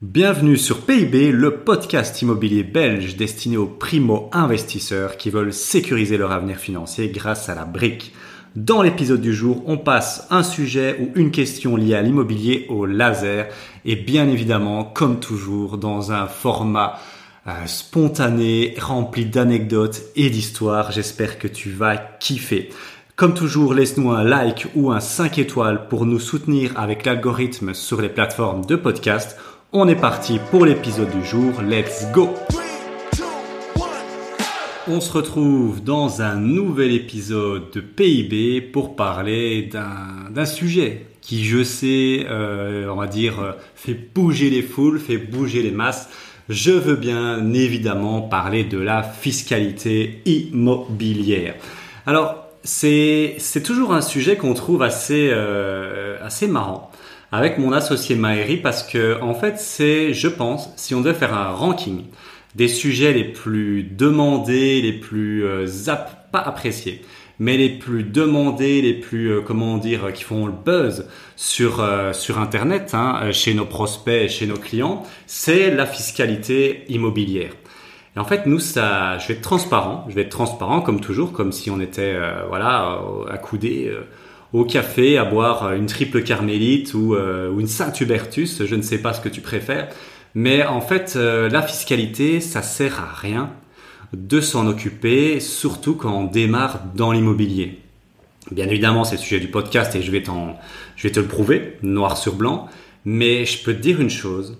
Bienvenue sur PIB, le podcast immobilier belge destiné aux primo-investisseurs qui veulent sécuriser leur avenir financier grâce à la brique. Dans l'épisode du jour, on passe un sujet ou une question liée à l'immobilier au laser et bien évidemment, comme toujours, dans un format euh, spontané, rempli d'anecdotes et d'histoires. J'espère que tu vas kiffer. Comme toujours, laisse-nous un like ou un 5 étoiles pour nous soutenir avec l'algorithme sur les plateformes de podcast on est parti pour l'épisode du jour, let's go On se retrouve dans un nouvel épisode de PIB pour parler d'un sujet qui, je sais, euh, on va dire, euh, fait bouger les foules, fait bouger les masses. Je veux bien évidemment parler de la fiscalité immobilière. Alors, c'est toujours un sujet qu'on trouve assez, euh, assez marrant avec mon associé Maëri parce que en fait c'est, je pense, si on devait faire un ranking des sujets les plus demandés, les plus euh, pas appréciés, mais les plus demandés, les plus euh, comment dire, qui font le buzz sur euh, sur internet, hein, chez nos prospects chez nos clients, c'est la fiscalité immobilière. Et en fait, nous, ça, je vais être transparent, je vais être transparent comme toujours, comme si on était voilà accoudé au café à boire une triple carmélite ou, euh, ou une Saint-Hubertus, je ne sais pas ce que tu préfères. Mais en fait, euh, la fiscalité, ça sert à rien de s'en occuper, surtout quand on démarre dans l'immobilier. Bien évidemment, c'est le sujet du podcast et je vais, je vais te le prouver, noir sur blanc. Mais je peux te dire une chose.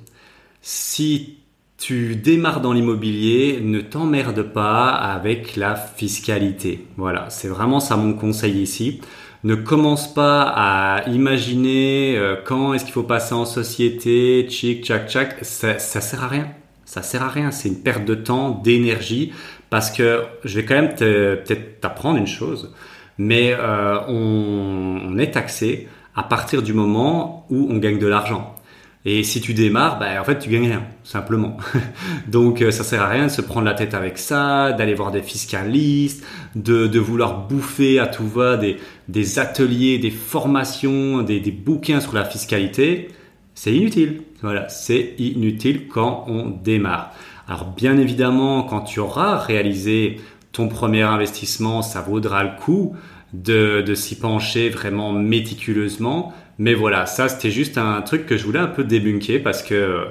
Si tu démarres dans l'immobilier, ne t'emmerde pas avec la fiscalité. Voilà, c'est vraiment ça mon conseil ici ne commence pas à imaginer euh, quand est-ce qu'il faut passer en société, tchic, tchac, tchac. Ça, ça sert à rien. Ça sert à rien. C'est une perte de temps, d'énergie, parce que je vais quand même peut-être t'apprendre une chose, mais euh, on, on est taxé à partir du moment où on gagne de l'argent. Et si tu démarres, bah, en fait, tu gagnes rien, simplement. Donc, euh, ça sert à rien de se prendre la tête avec ça, d'aller voir des fiscalistes, de, vouloir bouffer à tout va des, ateliers, des formations, des, bouquins sur la fiscalité. C'est inutile. Voilà, c'est inutile quand on démarre. Alors, bien évidemment, quand tu auras réalisé ton premier investissement, ça vaudra le coup de s'y pencher vraiment méticuleusement mais voilà, ça c'était juste un truc que je voulais un peu débunker parce que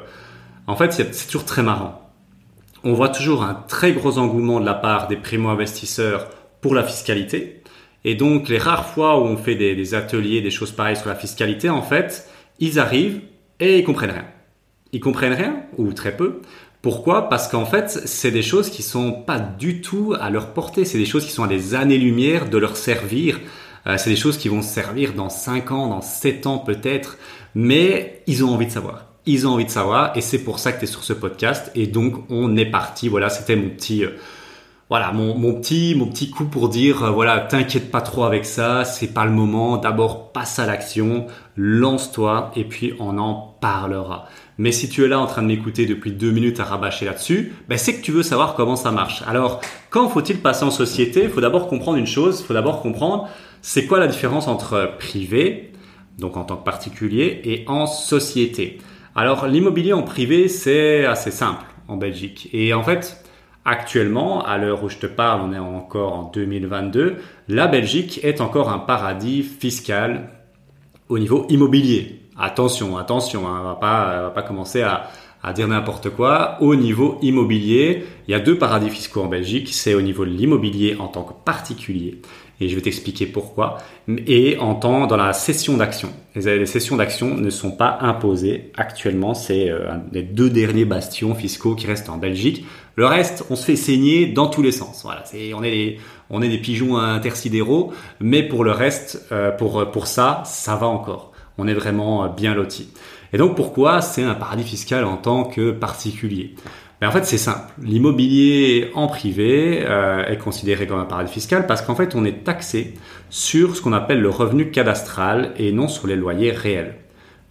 en fait c'est toujours très marrant. On voit toujours un très gros engouement de la part des primo-investisseurs pour la fiscalité. Et donc les rares fois où on fait des, ateliers, des choses pareilles sur la fiscalité, en fait, ils arrivent et ils comprennent rien. Ils comprennent rien ou très peu. Pourquoi? Parce qu'en fait, c'est des choses qui sont pas du tout à leur portée. C'est des choses qui sont à des années-lumière de leur servir euh, c'est des choses qui vont servir dans 5 ans, dans 7 ans peut-être, mais ils ont envie de savoir. Ils ont envie de savoir et c'est pour ça que tu es sur ce podcast et donc on est parti. Voilà, c'était mon petit euh, voilà mon, mon, petit mon petit coup pour dire euh, voilà t'inquiète pas trop avec ça c'est pas le moment d'abord passe à l'action lance-toi et puis on en parlera mais si tu es là en train de m'écouter depuis deux minutes à rabâcher là-dessus ben c'est que tu veux savoir comment ça marche alors quand faut-il passer en société? Il faut d'abord comprendre une chose il faut d'abord comprendre c'est quoi la différence entre privé, donc en tant que particulier, et en société? Alors l'immobilier en privé, c'est assez simple en Belgique. Et en fait, actuellement, à l'heure où je te parle, on est encore en 2022, la Belgique est encore un paradis fiscal au niveau immobilier. Attention, attention, hein, on va pas, va pas commencer à dire n'importe quoi. Au niveau immobilier, il y a deux paradis fiscaux en Belgique. C'est au niveau de l'immobilier en tant que particulier et je vais t'expliquer pourquoi. Et en temps dans la cession d'actions. Les, cessions d'actions ne sont pas imposées actuellement. C'est euh, les deux derniers bastions fiscaux qui restent en Belgique. Le reste, on se fait saigner dans tous les sens. Voilà, c'est on est des on est des pigeons intersidéraux, mais pour le reste, euh, pour pour ça, ça va encore. On est vraiment euh, bien loti. Et donc pourquoi c'est un paradis fiscal en tant que particulier? Mais en fait, c'est simple. L'immobilier en privé euh, est considéré comme un paradis fiscal parce qu'en fait, on est taxé sur ce qu'on appelle le revenu cadastral et non sur les loyers réels.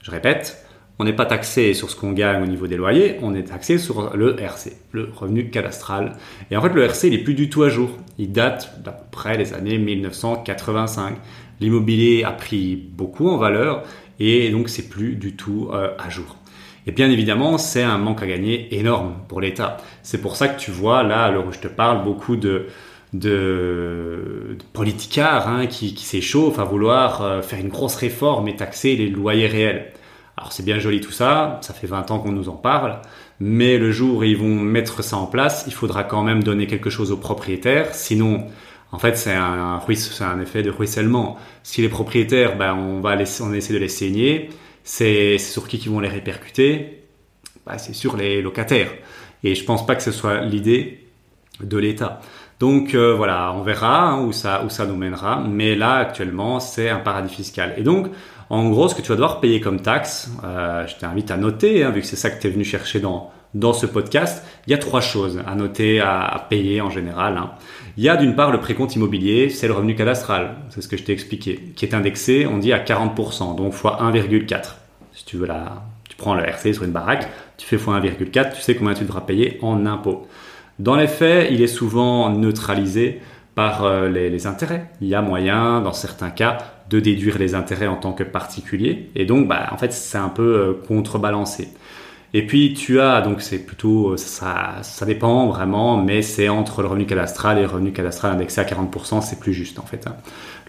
Je répète, on n'est pas taxé sur ce qu'on gagne au niveau des loyers, on est taxé sur le RC, le revenu cadastral. Et en fait, le RC, il plus du tout à jour. Il date d'à peu près des années 1985. L'immobilier a pris beaucoup en valeur et donc c'est plus du tout euh, à jour. Et bien évidemment, c'est un manque à gagner énorme pour l'État. C'est pour ça que tu vois là, à l'heure je te parle, beaucoup de, de, politicards hein, qui, qui s'échauffent à vouloir euh, faire une grosse réforme et taxer les loyers réels. Alors c'est bien joli tout ça, ça fait 20 ans qu'on nous en parle, mais le jour où ils vont mettre ça en place, il faudra quand même donner quelque chose aux propriétaires, sinon en fait c'est un, c'est un effet de ruissellement. Si les propriétaires, ben, on va laisser, on essaie de les saigner, c'est sur qui qui vont les répercuter? Ben, C'est sur les locataires. Et je pense pas que ce soit l'idée de l'État. Donc euh, voilà, on verra hein, où, ça, où ça nous mènera. Mais là, actuellement, c'est un paradis fiscal. Et donc, en gros, ce que tu vas devoir payer comme taxe, euh, je t'invite à noter, hein, vu que c'est ça que tu es venu chercher dans, dans ce podcast, il y a trois choses à noter, à, payer en général. Hein. Il y a d'une part le précompte immobilier, c'est le revenu cadastral, c'est ce que je t'ai expliqué, qui est indexé, on dit à 40%, donc fois 1,4. Si tu veux tu prends le RC sur une baraque, tu fais fois 1,4, tu sais combien tu devras payer en impôts. Dans les faits, il est souvent neutralisé par euh, les, intérêts. Il y a moyen, dans certains cas, de déduire les intérêts en tant que particulier. Et donc, bah, en fait, c'est un peu euh, contrebalancé. Et puis, tu as, donc c'est plutôt, euh, ça, ça dépend vraiment, mais c'est entre le revenu cadastral et le revenu cadastral indexé à 40%, c'est plus juste en fait. Hein.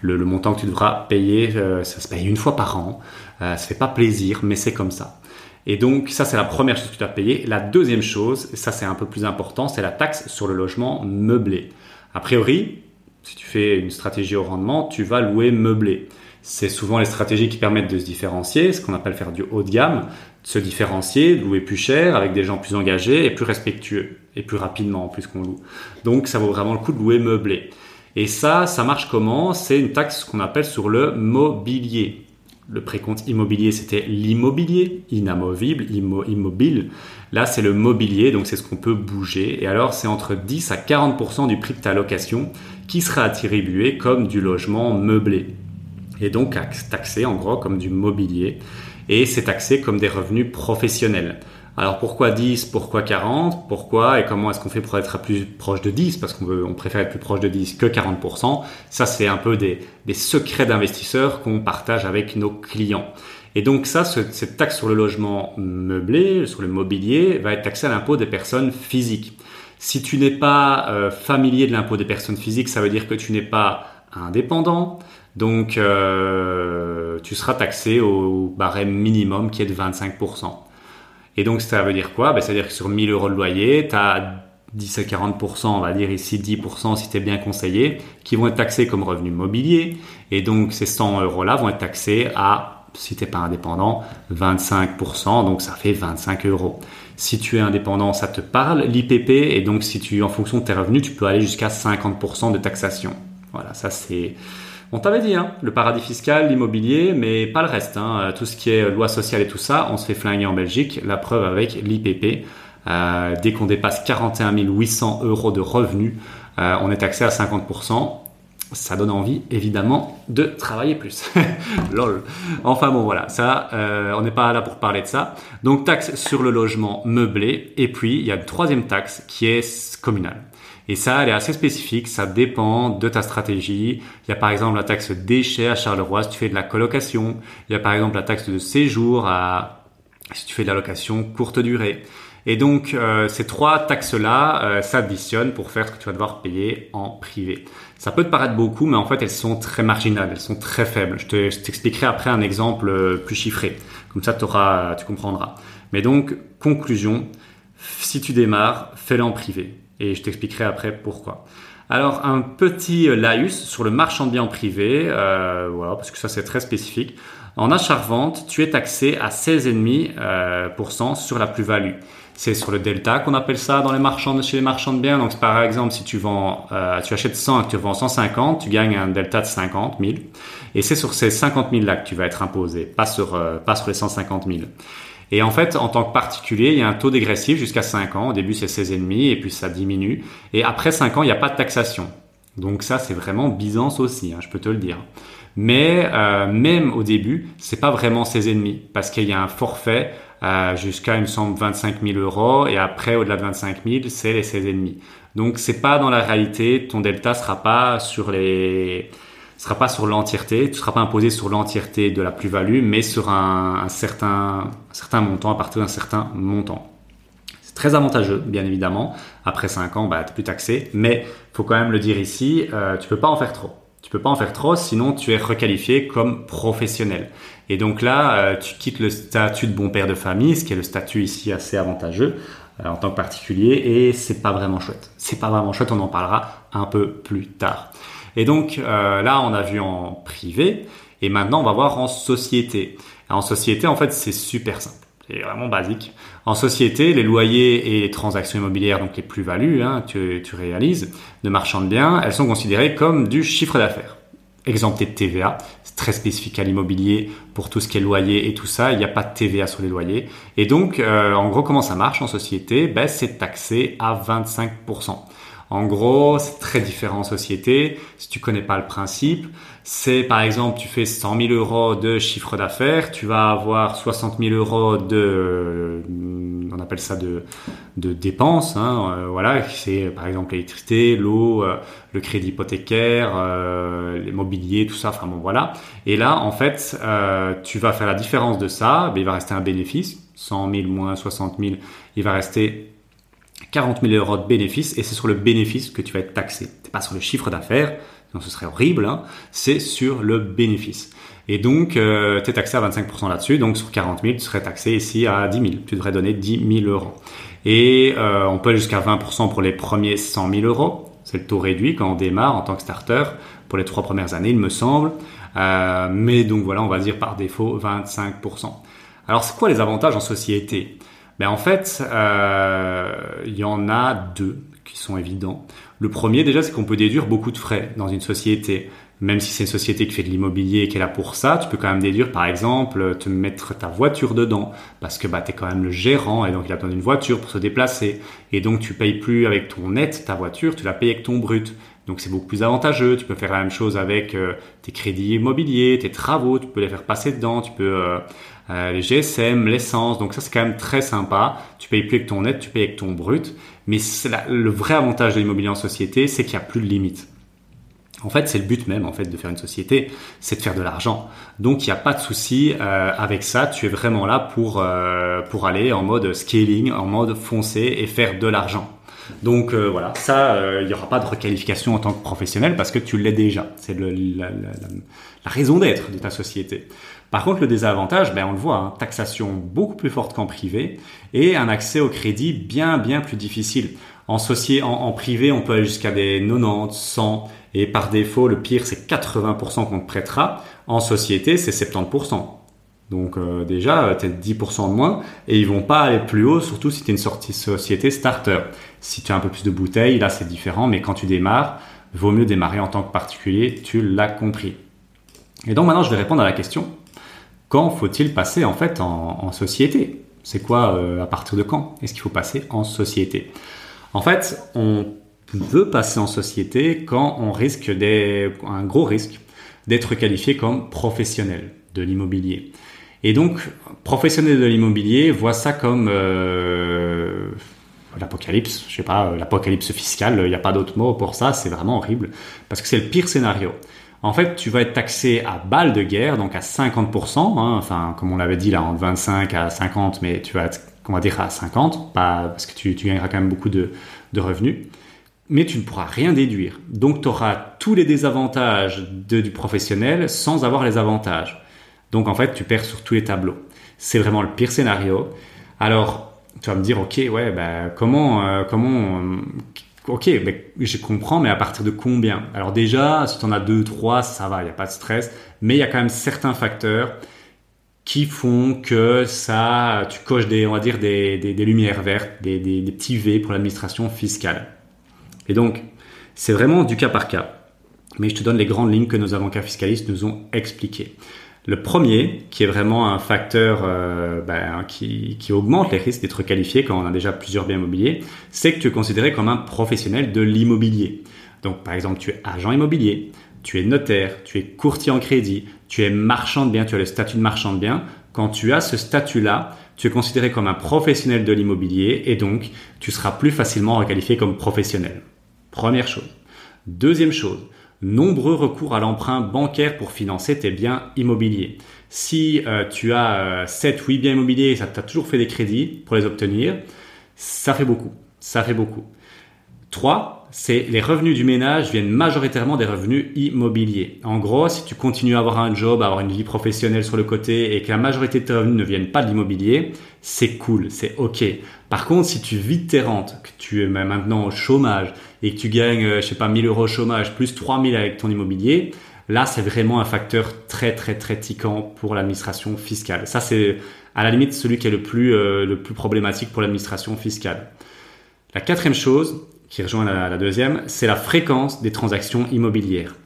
Le, montant que tu devras payer, ça se paye une fois par an. ça fait pas plaisir, mais c'est comme ça. Et donc, ça, c'est la première chose que tu dois payer. La deuxième chose, ça, c'est un peu plus important, c'est la taxe sur le logement meublé. A priori, si tu fais une stratégie au rendement, tu vas louer meublé. C'est souvent les stratégies qui permettent de se différencier, ce qu'on appelle faire du haut de gamme, de se différencier, de louer plus cher, avec des gens plus engagés et plus respectueux, et plus rapidement en plus qu'on loue. Donc, ça vaut vraiment le coup de louer meublé. Et ça, ça marche comment? C'est une taxe qu'on appelle sur le mobilier. Le précompte immobilier, c'était l'immobilier, inamovible, immobile. Là, c'est le mobilier, donc c'est ce qu'on peut bouger. Et alors, c'est entre 10 à 40% du prix de ta location qui sera attribué comme du logement meublé. Et donc taxé en gros comme du mobilier. Et c'est taxé comme des revenus professionnels. Alors pourquoi 10, pourquoi 40, pourquoi et comment est-ce qu'on fait pour être plus proche de 10 parce qu'on préfère être plus proche de 10 que 40%. Ça c'est un peu des, des secrets d'investisseurs qu'on partage avec nos clients. Et donc ça, cette taxe sur le logement meublé, sur le mobilier, va être taxée à l'impôt des personnes physiques. Si tu n'es pas euh, familier de l'impôt des personnes physiques, ça veut dire que tu n'es pas indépendant. Donc euh, tu seras taxé au barème minimum qui est de 25%. Et donc, ça veut dire quoi? Ben, C'est-à-dire que sur 1000 euros de loyer, tu as 10 à 40%, on va dire ici 10% si tu es bien conseillé, qui vont être taxés comme revenu mobilier. Et donc, ces 100 euros-là vont être taxés à, si tu n'es pas indépendant, 25%. Donc, ça fait 25 euros. Si tu es indépendant, ça te parle, l'IPP. Et donc, si tu, en fonction de tes revenus, tu peux aller jusqu'à 50% de taxation. Voilà, ça c'est on t'avait dit, hein, le paradis fiscal, l'immobilier, mais pas le reste. Hein. Euh, tout ce qui est loi sociale et tout ça, on se fait flinguer en Belgique. La preuve avec l'IPP. Euh, dès qu'on dépasse 41 800 euros de revenus, euh, on est taxé à 50%. Ça donne envie, évidemment, de travailler plus. Lol. Enfin bon, voilà, ça, on n'est pas là pour parler de ça. Donc taxe sur le logement meublé. Et puis, il y a une troisième taxe qui est communale. Et ça, elle est assez spécifique, ça dépend de ta stratégie. Il y a par exemple la taxe déchets à Charleroi si tu fais de la colocation. Il y a par exemple la taxe de séjour à si tu fais de la location courte durée. Et donc euh, ces trois taxes-là euh, s'additionnent pour faire ce que tu vas devoir payer en privé. Ça peut te paraître beaucoup, mais en fait elles sont très marginales, elles sont très faibles. Je t'expliquerai après un exemple euh, plus chiffré. Comme ça, auras, tu comprendras. Mais donc, conclusion, si tu démarres, fais-le en privé et je t'expliquerai après pourquoi. Alors un petit laïus sur le marchand de biens privé, euh, voilà, parce que ça c'est très spécifique. En achat-revente, tu es taxé à 16,5% euh, sur la plus-value. C'est sur le delta qu'on appelle ça dans les marchands chez les marchands de biens. Donc par exemple, si tu vends, euh, tu achètes 100 et que tu vends 150, tu gagnes un delta de 50 000. Et c'est sur ces 50 000 là que tu vas être imposé, pas sur, euh, pas sur les 150 000. Et en fait, en tant que particulier, il y a un taux dégressif jusqu'à 5 ans. Au début, c'est 16,5 et puis ça diminue. Et après 5 ans, il n'y a pas de taxation. Donc ça, c'est vraiment Byzance aussi, hein, je peux te le dire. Mais euh, même au début, c'est pas vraiment 16,5 parce qu'il y a un forfait euh, jusqu'à, il me semble, 25 000 euros et après, au-delà de 25 000, c'est les 16,5. Donc c'est pas dans la réalité, ton delta sera pas sur les sera pas sur l'entièreté, tu seras pas imposé sur l'entièreté de la plus-value, mais sur un, certain, certain montant à partir d'un certain montant. C'est très avantageux, bien évidemment. Après 5 ans, bah, tu plus taxé. Mais faut quand même le dire ici, euh, tu peux pas en faire trop. Tu peux pas en faire trop, sinon tu es requalifié comme professionnel. Et donc là, euh, tu quittes le statut de bon père de famille, ce qui est le statut ici assez avantageux euh, en tant que particulier, et c'est pas vraiment chouette. C'est pas vraiment chouette, on en parlera un peu plus tard. Et donc euh, là, on a vu en privé, et maintenant on va voir en société. en société, en fait, c'est super simple. C'est vraiment basique. En société, les loyers et les transactions immobilières, donc les plus-values, hein, tu, tu réalises, de marchands de biens, elles sont considérées comme du chiffre d'affaires exempté de TVA. C'est très spécifique à l'immobilier pour tout ce qui est loyer et tout ça. Il n'y a pas de TVA sur les loyers. Et donc, euh, en gros, comment ça marche en société? Ben, C'est taxé à 25%. En gros, c'est très différent en société. Si tu connais pas le principe, c'est par exemple, tu fais 100 000 euros de chiffre d'affaires, tu vas avoir 60 000 euros de, euh, on appelle ça de, de dépenses. Hein, euh, voilà, c'est par exemple l'électricité, l'eau, euh, le crédit hypothécaire, l'immobilier, tout ça. Enfin bon, voilà. Et là, en fait, tu vas faire la différence de ça. Ben, il va rester un bénéfice, 100 000 moins 60 000, il va rester 40 000 euros de bénéfice et c'est sur le bénéfice que tu vas être taxé. C'est pas sur le chiffre d'affaires, donc ce serait horrible, hein. c'est sur le bénéfice. Et donc, euh, tu es taxé à 25% là-dessus, donc sur 40 000, tu serais taxé ici à 10 000. Tu devrais donner 10 000 euros. Et euh, on peut aller jusqu'à 20% pour les premiers 100 000 euros. C'est le taux réduit quand on démarre en tant que starter pour les trois premières années, il me semble. Euh, mais donc voilà, on va dire par défaut 25%. Alors, c'est quoi les avantages en société? Mais en fait, euh, il y en a deux qui sont évidents. Le premier, déjà, c'est qu'on peut déduire beaucoup de frais dans une société. Même si c'est une société qui fait de l'immobilier et qui est là pour ça, tu peux quand même déduire, par exemple, te mettre ta voiture dedans. Parce que bah, tu es quand même le gérant et donc il a besoin d'une voiture pour se déplacer. Et donc tu payes plus avec ton net ta voiture, tu la payes avec ton brut. Donc c'est beaucoup plus avantageux. Tu peux faire la même chose avec euh, tes crédits immobiliers, tes travaux, tu peux les faire passer dedans, tu peux euh, euh, les GSM, l'essence. Donc ça, c'est quand même très sympa. Tu payes plus avec ton net, tu payes avec ton brut. Mais le vrai avantage de l'immobilier en société, c'est qu'il n'y a plus de limite. En fait, c'est le but même en fait de faire une société, c'est de faire de l'argent. Donc, il n'y a pas de souci euh, avec ça. Tu es vraiment là pour euh, pour aller en mode scaling, en mode foncer et faire de l'argent. Donc voilà, ça, il n'y aura pas de requalification en tant que professionnel parce que tu l'es déjà. C'est la, raison d'être de ta société. Par contre, le désavantage, ben, on le voit, hein, taxation beaucoup plus forte qu'en privé et un accès au crédit bien, bien plus difficile. En, en, privé, on peut aller jusqu'à des 90, 100 et par défaut, le pire, c'est 80% qu'on te prêtera. En société, c'est 70%. Donc euh, déjà, tu 10% de moins et ils vont pas aller plus haut, surtout si tu es une sortie société starter. Si tu as un peu plus de bouteilles, là c'est différent, mais quand tu démarres, vaut mieux démarrer en tant que particulier, tu l'as compris. Et donc maintenant, je vais répondre à la question quand faut-il passer en fait en, société? C'est quoi euh, à partir de quand est-ce qu'il faut passer en société? En fait, on veut passer en société quand on risque un gros risque d'être qualifié comme professionnel de l'immobilier. Et donc, professionnel de l'immobilier voit ça comme euh, l'apocalypse, je sais pas, l'apocalypse fiscale, il n'y a pas d'autre mot pour ça, c'est vraiment horrible, parce que c'est le pire scénario en fait, tu vas être taxé à balle de guerre, donc à 50%, hein, enfin, comme on l'avait dit là, entre 25 à 50, mais tu vas être, on va dire, à 50, pas, parce que tu, gagneras quand même beaucoup de, revenus. Mais tu ne pourras rien déduire. Donc, tu auras tous les désavantages du professionnel sans avoir les avantages. Donc, en fait, tu perds sur tous les tableaux. C'est vraiment le pire scénario. Alors, tu vas me dire, ok, ouais, bah, comment, euh, comment, Ok, je comprends, mais à partir de combien? Alors déjà, si tu en as deux, trois, ça va, il n'y a pas de stress. Mais il y a quand même certains facteurs qui font que ça, tu coches des, on va dire, des, lumières vertes, des, des petits V pour l'administration fiscale. Et donc, c'est vraiment du cas par cas. Mais je te donne les grandes lignes que nos avocats fiscalistes nous ont expliquées. Le premier, qui est vraiment un facteur euh, ben, qui, qui, augmente les risques d'être qualifié quand on a déjà plusieurs biens immobiliers, c'est que tu es considéré comme un professionnel de l'immobilier. Donc par exemple, tu es agent immobilier, tu es notaire, tu es courtier en crédit, tu es marchand de biens, tu as le statut de marchand de biens. Quand tu as ce statut-là, tu es considéré comme un professionnel de l'immobilier et donc tu seras plus facilement requalifié comme professionnel. Première chose. Deuxième chose, nombreux recours à l'emprunt bancaire pour financer tes biens immobiliers. Si euh, tu as 7 8 biens immobiliers et ça t'a toujours fait des crédits pour les obtenir, ça fait beaucoup. Ça fait beaucoup. 3, c'est les revenus du ménage viennent majoritairement des revenus immobiliers. En gros, si tu continues à avoir un job, à avoir une vie professionnelle sur le côté et que la majorité de tes revenus ne viennent pas de l'immobilier, c'est cool, c'est ok. Par contre, si tu vis tes rentes, que tu es maintenant au chômage et que tu gagnes, euh, je sais pas, 1000 euros au chômage plus 3000 avec ton immobilier, là, c'est vraiment un facteur très, très, très tiquant pour l'administration fiscale. Ça, c'est à la limite celui qui est le plus, euh, le plus problématique pour l'administration fiscale. La quatrième chose, qui rejoint la, deuxième, c'est la fréquence des transactions immobilières.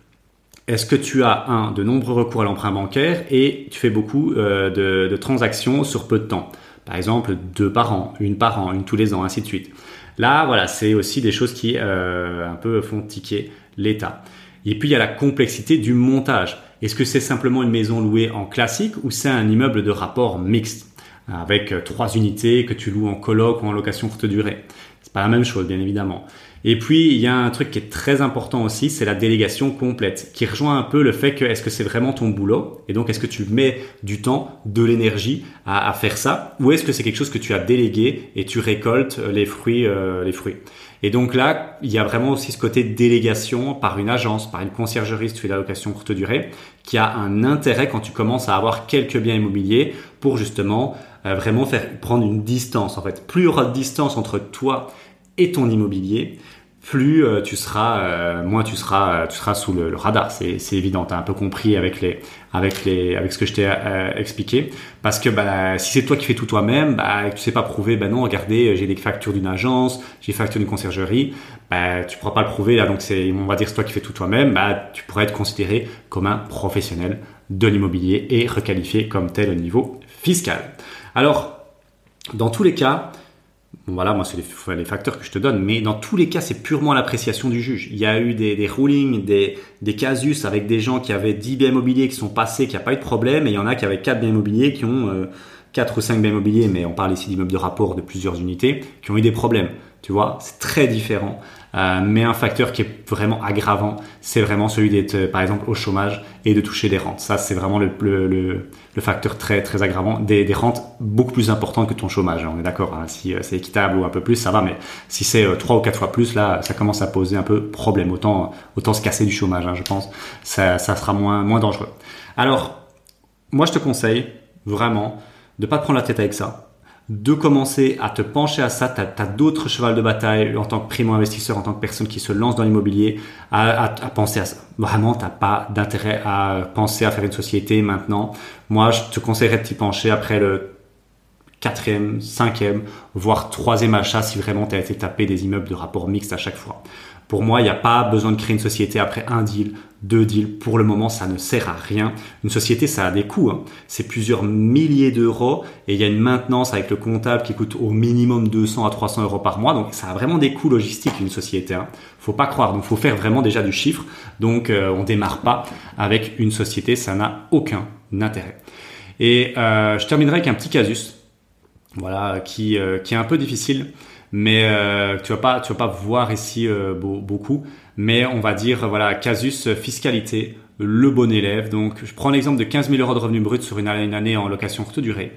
Est-ce que tu as un de nombreux recours à l'emprunt bancaire et tu fais beaucoup euh, de, transactions sur peu de temps? Par exemple, deux par an, une par an, une tous les ans, ainsi de suite. Là, voilà, c'est aussi des choses qui euh, un peu font tiquer l'État. Et puis il y a la complexité du montage. Est-ce que c'est simplement une maison louée en classique ou c'est un immeuble de rapport mixte avec trois unités que tu loues en coloc ou en location courte durée? Pas la même chose, bien évidemment. Et puis, il y a un truc qui est très important aussi, c'est la délégation complète, qui rejoint un peu le fait que est-ce que c'est vraiment ton boulot? Et donc, est-ce que tu mets du temps, de l'énergie à, faire ça? Ou est-ce que c'est quelque chose que tu as délégué et tu récoltes les fruits, euh, les fruits? Et donc là, il y a vraiment aussi ce côté délégation par une agence, par une conciergerie, si tu fais de la location courte durée, qui a un intérêt quand tu commences à avoir quelques biens immobiliers pour justement euh, vraiment faire prendre une distance. En fait, plus il y aura de distance entre toi et ton immobilier, plus euh, tu seras, euh, moins tu seras, tu seras sous le, radar. C'est, c'est évident. T'as un peu compris avec les, avec les, avec ce que je t'ai expliqué. Parce que bah, si c'est toi qui fais tout toi-même, bah, tu sais pas prouver. Bah non, regardez, j'ai des factures d'une agence, j'ai des factures d'une conciergerie. Bah, tu pourras pas le prouver. Donc on va dire, c'est toi qui fais tout toi-même. Bah, tu pourrais être considéré comme un professionnel de l'immobilier et requalifié comme tel au niveau fiscal. Alors, dans tous les cas, voilà, moi c'est les, facteurs que je te donne, mais dans tous les cas, c'est purement l'appréciation du juge. Il y a eu des, rulings, des, casus avec des gens qui avaient 10 biens immobiliers qui sont passés, qui a pas eu de problème, et il y en a qui avaient 4 biens immobiliers qui ont euh, 4 ou 5 biens immobiliers, mais on parle ici d'immeubles de rapport de plusieurs unités, qui ont eu des problèmes. Tu vois, c'est très différent. Euh, mais un facteur qui est vraiment aggravant, c'est vraiment celui d'être, euh, par exemple, au chômage et de toucher des rentes. Ça, c'est vraiment le, le, le, facteur très, très aggravant. Des, des, rentes beaucoup plus importantes que ton chômage. On est d'accord. Hein. Si euh, c'est équitable ou un peu plus, ça va. Mais si c'est trois ou quatre fois plus, là, ça commence à poser un peu problème. Autant, autant se casser du chômage, hein, je pense. Ça, ça sera moins, moins dangereux. Alors, moi, je te conseille vraiment de pas te prendre la tête avec ça de commencer à te pencher à ça. Tu as, d'autres chevals de bataille en tant que primo-investisseur, en tant que personne qui se lance dans l'immobilier, à, penser à ça. Vraiment, tu pas d'intérêt à penser à faire une société maintenant. Moi, je te conseillerais de t'y pencher après le quatrième, cinquième, voire troisième achat si vraiment tu as été tapé des immeubles de rapport mixte à chaque fois. Pour moi, il n'y a pas besoin de créer une société après un deal, deux deals. Pour le moment, ça ne sert à rien. Une société, ça a des coûts. Hein. C'est plusieurs milliers d'euros et il y a une maintenance avec le comptable qui coûte au minimum 200 à 300 euros par mois. Donc, ça a vraiment des coûts logistiques une société. Hein. Faut pas croire. Donc, faut faire vraiment déjà du chiffre. Donc, euh, on démarre pas avec une société. Ça n'a aucun intérêt. Et euh, je terminerai avec un petit casus, voilà, qui euh, qui est un peu difficile mais euh, tu vas pas tu vas pas voir ici euh, beaucoup. Mais on va dire voilà casus fiscalité le bon élève. Donc je prends l'exemple de 15 000 euros de revenus bruts sur une, année en location courte durée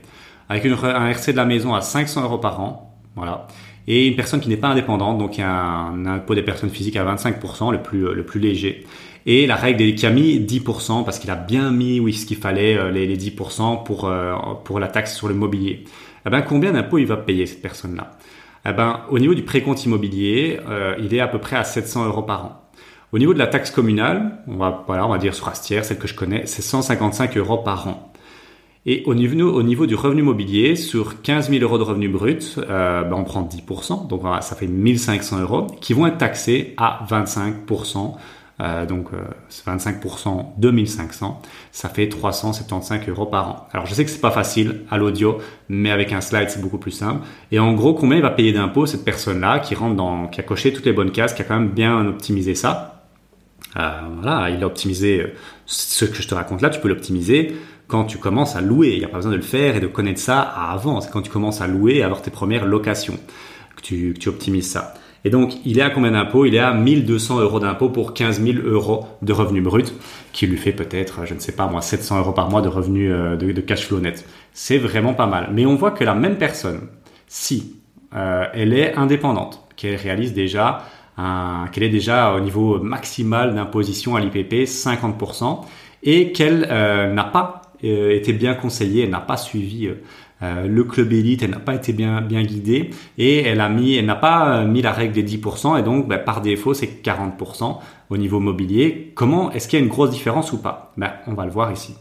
avec une, un RC de la maison à 500 euros par an voilà et une personne qui n'est pas indépendante donc un, impôt des personnes physiques à 25% le plus le plus léger. Et la règle qui a mis 10% parce qu'il a bien mis oui ce qu'il fallait euh, les, les 10% pour pour la taxe sur le mobilier. Eh ben combien d'impôts il va payer cette personne là eh ben, au niveau du précompte immobilier, euh, il est à peu près à 700 euros par an. Au niveau de la taxe communale, on va, voilà, on va dire sur Astière, celle que je connais, c'est 155 euros par an. Et au niveau, au niveau du revenu mobilier, sur 15 000 euros de revenus bruts, euh, ben on prend 10%, donc ça fait 1500 euros, qui vont être taxés à 25%, euh, donc euh, 25% de 1500, ça fait 375 euros par an. Alors je sais que c'est pas facile à l'audio, mais avec un slide c'est beaucoup plus simple. Et en gros, combien il va payer d'impôts cette personne-là qui rentre dans, qui a coché toutes les bonnes cases, qui a quand même bien optimisé ça? Euh, voilà, il a optimisé euh, ce que je te raconte là, tu peux l'optimiser quand tu commences à louer. Il n'y a pas besoin de le faire et de connaître ça avant. C'est quand tu commences à louer et avoir tes premières locations tu, que tu optimises ça. Et donc, il est à combien d'impôts? Il est à 1200 euros d'impôts pour 15 000 euros de revenus bruts, qui lui fait peut-être, je ne sais pas moi, 700 euros par mois de revenus euh, de, cash flow net. C'est vraiment pas mal. Mais on voit que la même personne, si euh, elle est indépendante, qu'elle réalise déjà qu'elle est déjà au niveau maximal d'imposition à l'IPP, 50%, et qu'elle euh, n'a pas été bien conseillée, n'a pas suivi euh, le club élite, elle n'a pas été bien bien guidée et elle a mis, elle n'a pas mis la règle des 10% et donc ben, par défaut c'est 40% au niveau mobilier. Comment est-ce qu'il y a une grosse différence ou pas? Ben, on va le voir ici.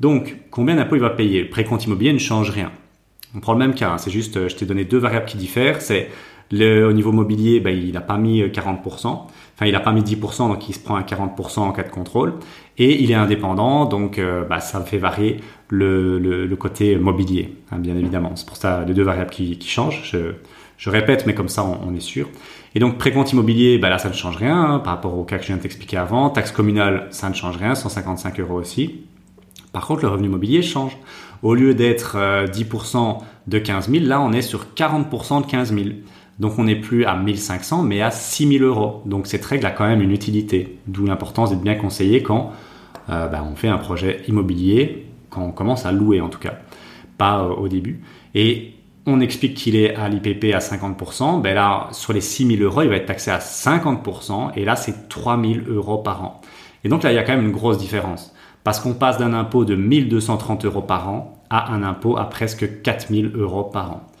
Donc combien d'impôts il va payer? Le précompte immobilier ne change rien. On prend le même cas, hein. c'est juste, je t'ai donné deux variables qui diffèrent, c'est au niveau mobilier, ben, il n'a pas mis 40%, enfin il n'a pas mis 10%, donc il se prend à 40% en cas de contrôle. Et il est indépendant, donc euh, bah, ça fait varier le, côté mobilier, hein, bien évidemment. C'est pour ça les deux variables qui, changent. Je, répète, mais comme ça on, est sûr. Et donc précompte immobilier, bah, là ça ne change rien hein, par rapport au cas que je viens de t'expliquer avant. Taxe communale, ça ne change rien, 155 euros aussi. Par contre, le revenu mobilier change. Au lieu d'être 10% euh, de 15 000, là on est sur 40% de 15 000. Donc on n'est plus à 1500 mais à 6000 euros. Donc cette règle a quand même une utilité, d'où l'importance d'être bien conseillé quand euh, bah, on fait un projet immobilier, quand on commence à louer en tout cas, pas euh, au début. Et on explique qu'il est à l'IPP à 50%, ben là sur les 6000 euros il va être taxé à 50% et là c'est 3000 euros par an. Et donc là il y a quand même une grosse différence parce qu'on passe d'un impôt de 1230 euros par an à un impôt à presque 4000 euros par an.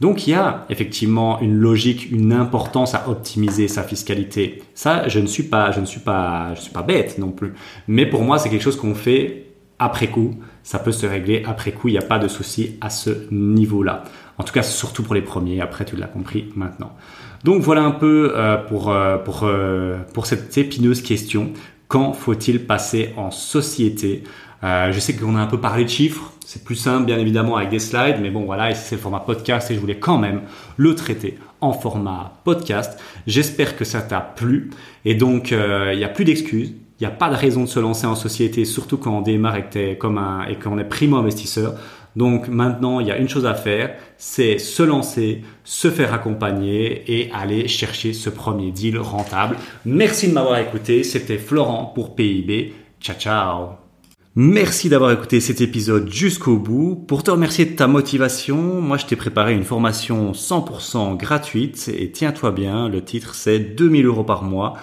Donc il y a effectivement une logique, une importance à optimiser sa fiscalité. Ça, je ne suis pas, je ne suis pas, je suis pas bête non plus. Mais pour moi, c'est quelque chose qu'on fait après coup. Ça peut se régler après coup. Il n'y a pas de souci à ce niveau-là. En tout cas, surtout pour les premiers. Après, tu l'as compris maintenant. Donc voilà un peu euh, pour euh, pour euh, pour cette épineuse question. Quand faut-il passer en société? Je sais qu'on a un peu parlé de chiffres. C'est plus simple, bien évidemment, avec des slides, mais bon, voilà, ici c'est le format podcast et je voulais quand même le traiter en format podcast. J'espère que ça t'a plu. Et donc, euh, il n'y a plus d'excuses. Il n'y a pas de raison de se lancer en société, surtout quand on démarre et, comme un, et qu'on est primo-investisseur. Donc maintenant, il y a une chose à faire, c'est se lancer, se faire accompagner et aller chercher ce premier deal rentable. Merci de m'avoir écouté. C'était Florent pour PIB. Ciao, ciao. Merci d'avoir écouté cet épisode jusqu'au bout. Pour te remercier de ta motivation, moi je t'ai préparé une formation 100% gratuite et tiens-toi bien, le titre c'est 2000 euros par mois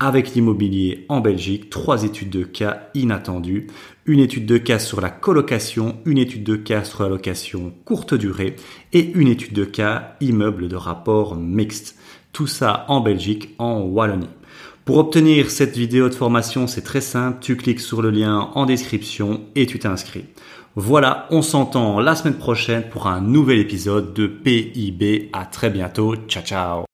avec l'immobilier en Belgique, trois études de cas inattendues, une étude de cas sur la colocation, une étude de cas sur la location courte durée et une étude de cas immeuble de rapport mixte. Tout ça en Belgique, en Wallonie. Pour obtenir cette vidéo de formation, c'est très simple, tu cliques sur le lien en description et tu t'inscris. Voilà, on s'entend la semaine prochaine pour un nouvel épisode de PIB. À très bientôt. Ciao ciao.